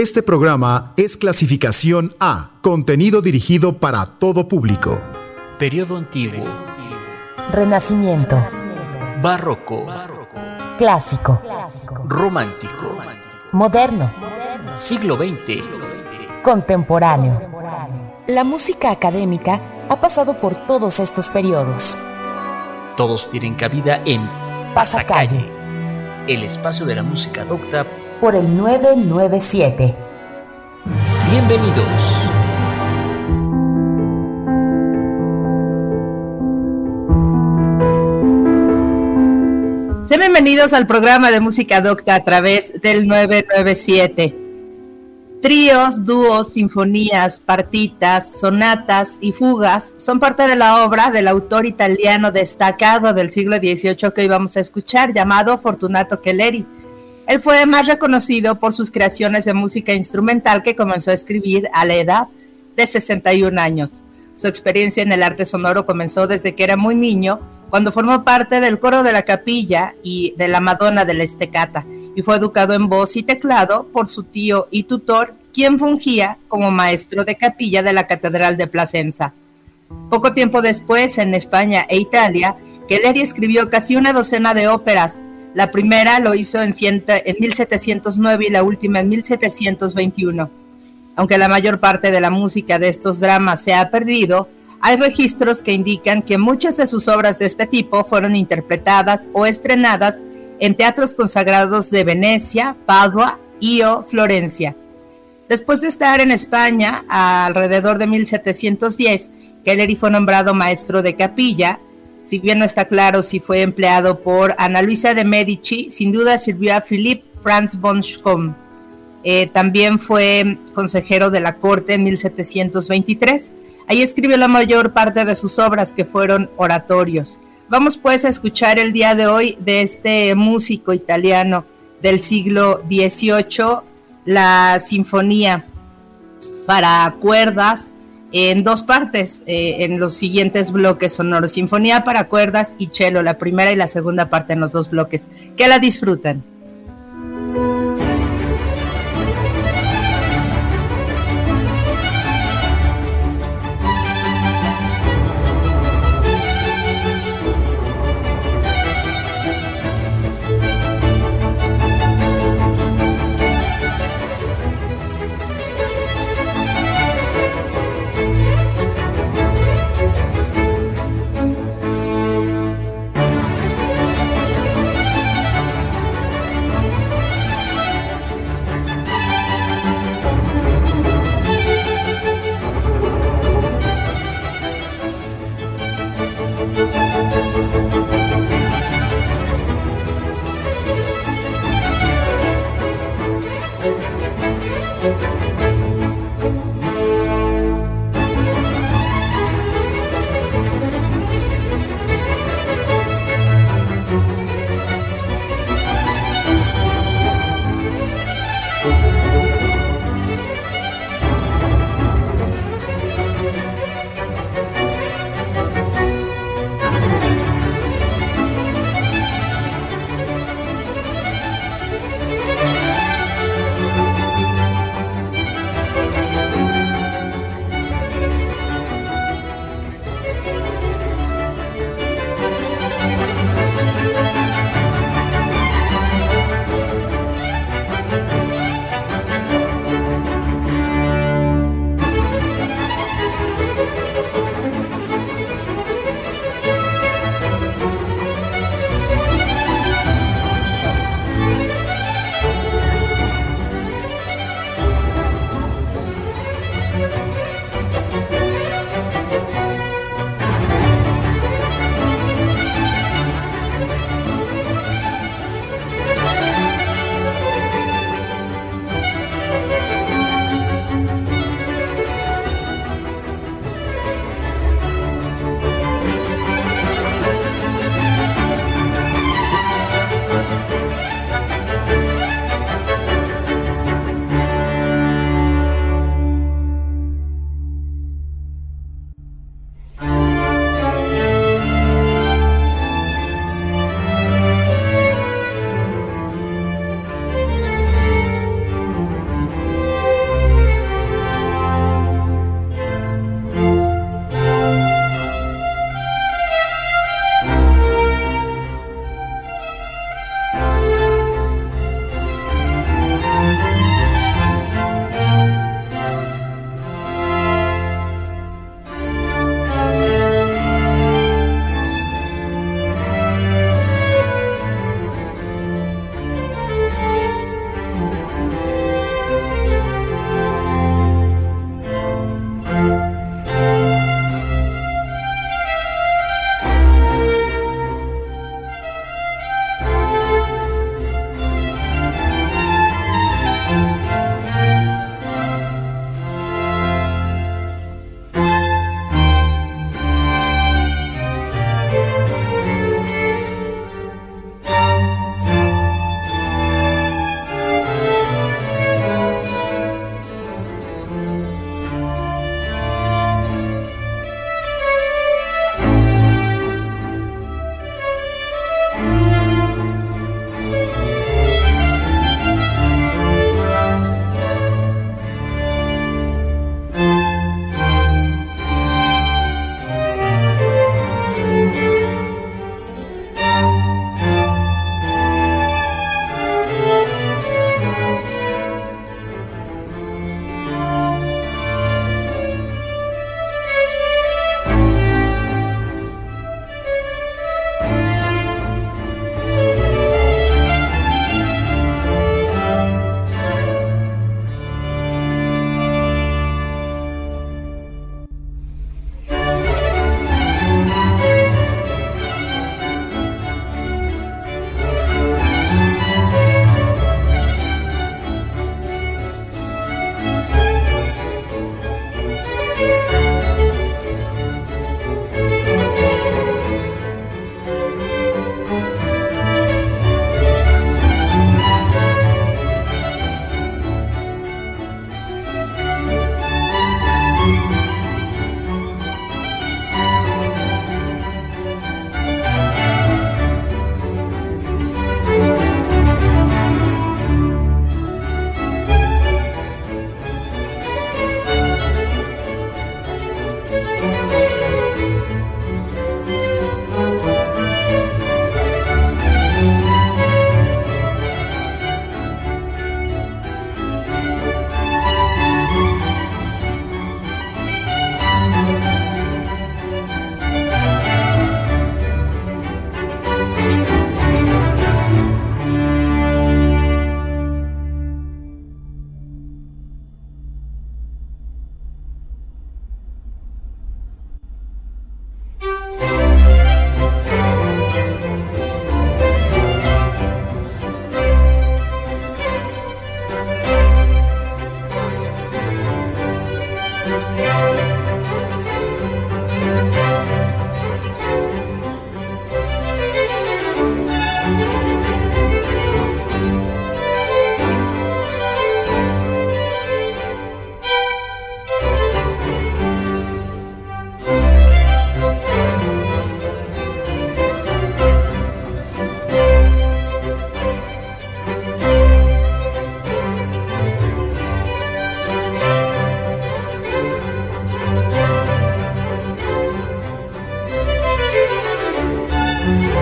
Este programa es clasificación A, contenido dirigido para todo público. Periodo antiguo. Renacimiento. Barroco. Clásico. Romántico. Moderno. Siglo XX. Contemporáneo. La música académica ha pasado por todos estos periodos. Todos tienen cabida en Pasacalle. el espacio de la música docta. Por el 997. Bienvenidos. Sean bienvenidos al programa de música docta a través del 997. Tríos, dúos, sinfonías, partitas, sonatas y fugas son parte de la obra del autor italiano destacado del siglo XVIII que hoy vamos a escuchar, llamado Fortunato Kelleri. Él fue más reconocido por sus creaciones de música instrumental que comenzó a escribir a la edad de 61 años. Su experiencia en el arte sonoro comenzó desde que era muy niño cuando formó parte del coro de la capilla y de la Madonna de la Estecata, y fue educado en voz y teclado por su tío y tutor, quien fungía como maestro de capilla de la Catedral de Placenza. Poco tiempo después, en España e Italia, Kelleri escribió casi una docena de óperas. La primera lo hizo en, en 1709 y la última en 1721. Aunque la mayor parte de la música de estos dramas se ha perdido, hay registros que indican que muchas de sus obras de este tipo fueron interpretadas o estrenadas en teatros consagrados de Venecia, Padua y o Florencia. Después de estar en España alrededor de 1710, Kelleri fue nombrado maestro de capilla. Si bien no está claro si fue empleado por Ana Luisa de Medici, sin duda sirvió a Philippe Franz von Schom. Eh, también fue consejero de la corte en 1723 Ahí escribió la mayor parte de sus obras que fueron oratorios. Vamos pues a escuchar el día de hoy de este músico italiano del siglo XVIII, la sinfonía para cuerdas en dos partes, eh, en los siguientes bloques sonoros. Sinfonía para cuerdas y cello, la primera y la segunda parte en los dos bloques. Que la disfruten.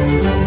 Música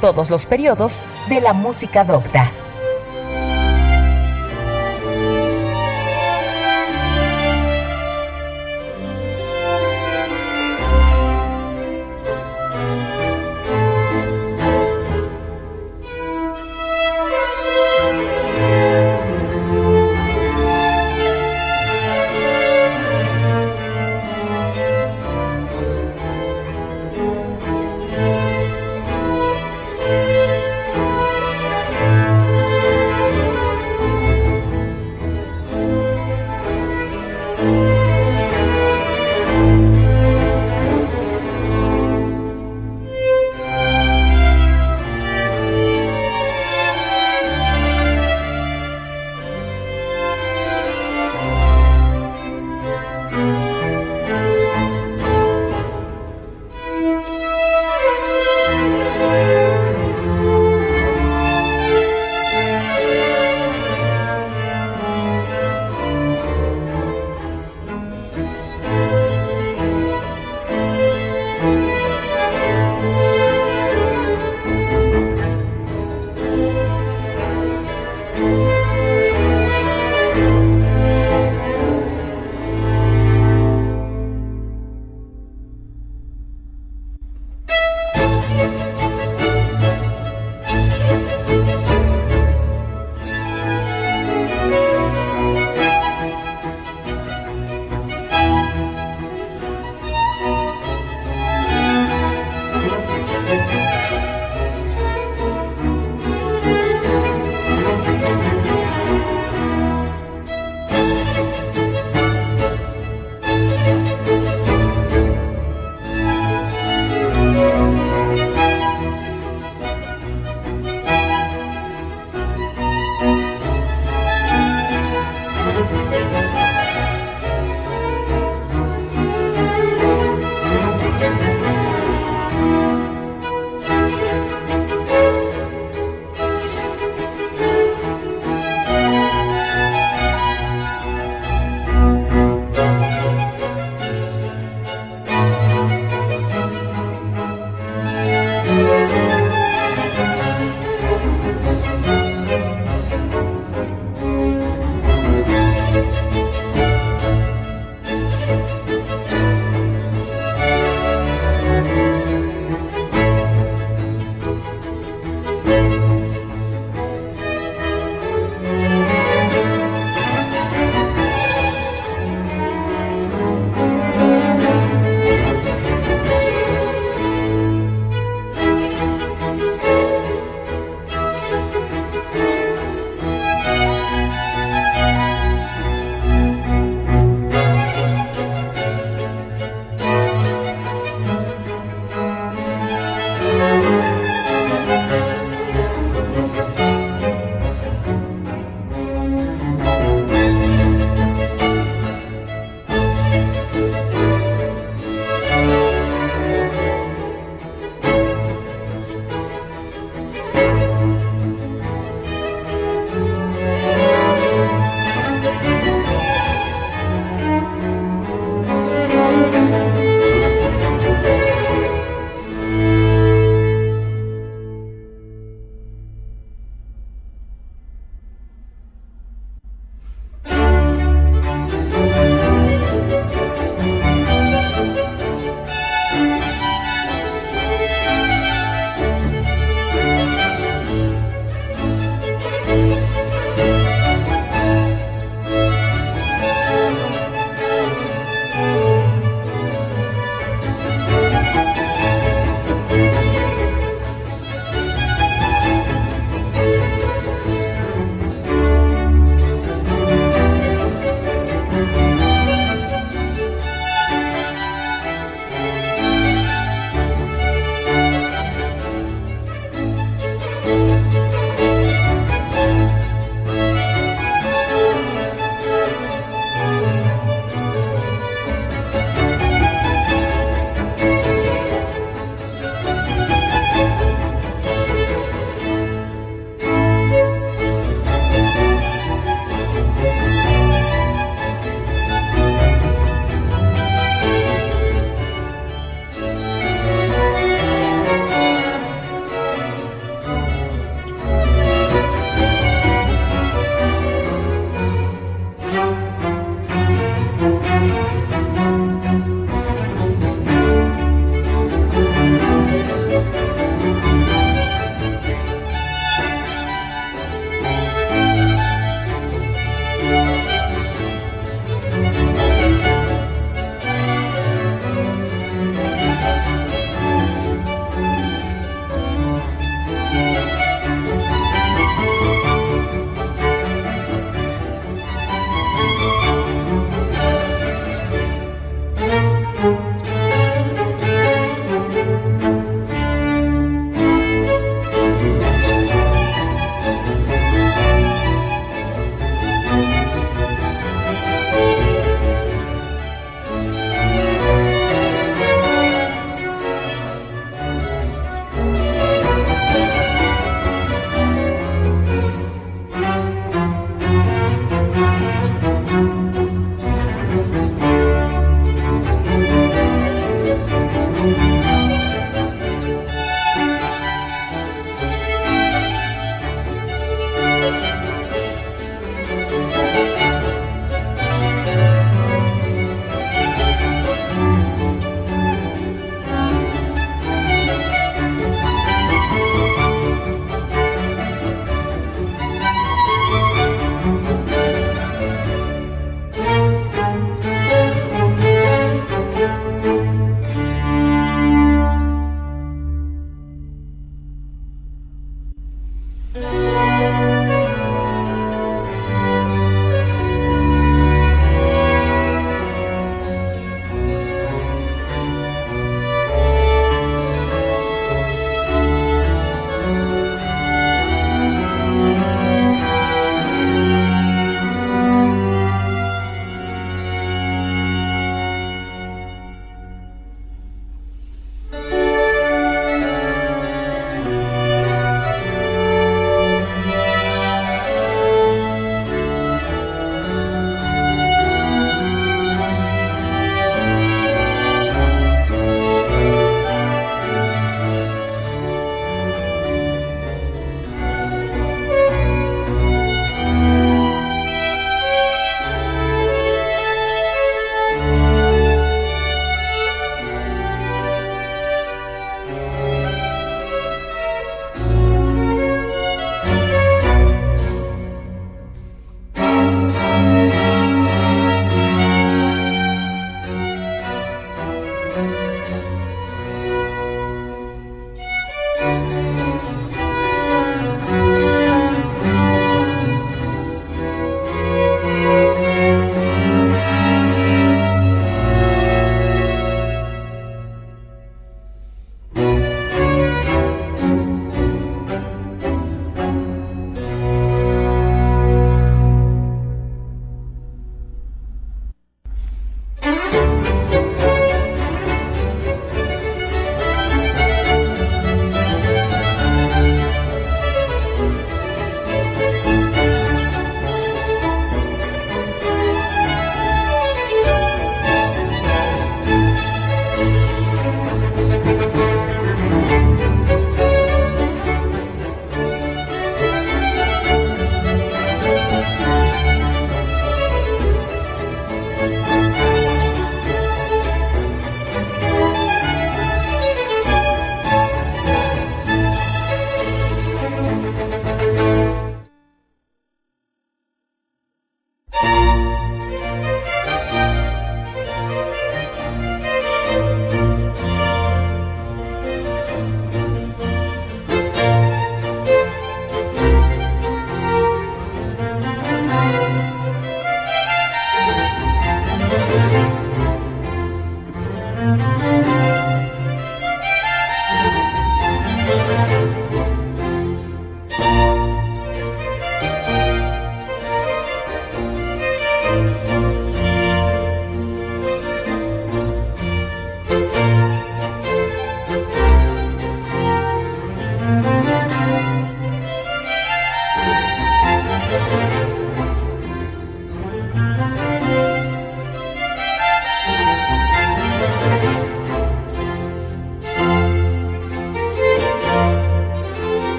Todos los periodos de la música docta.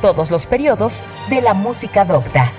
Todos los periodos de la música docta.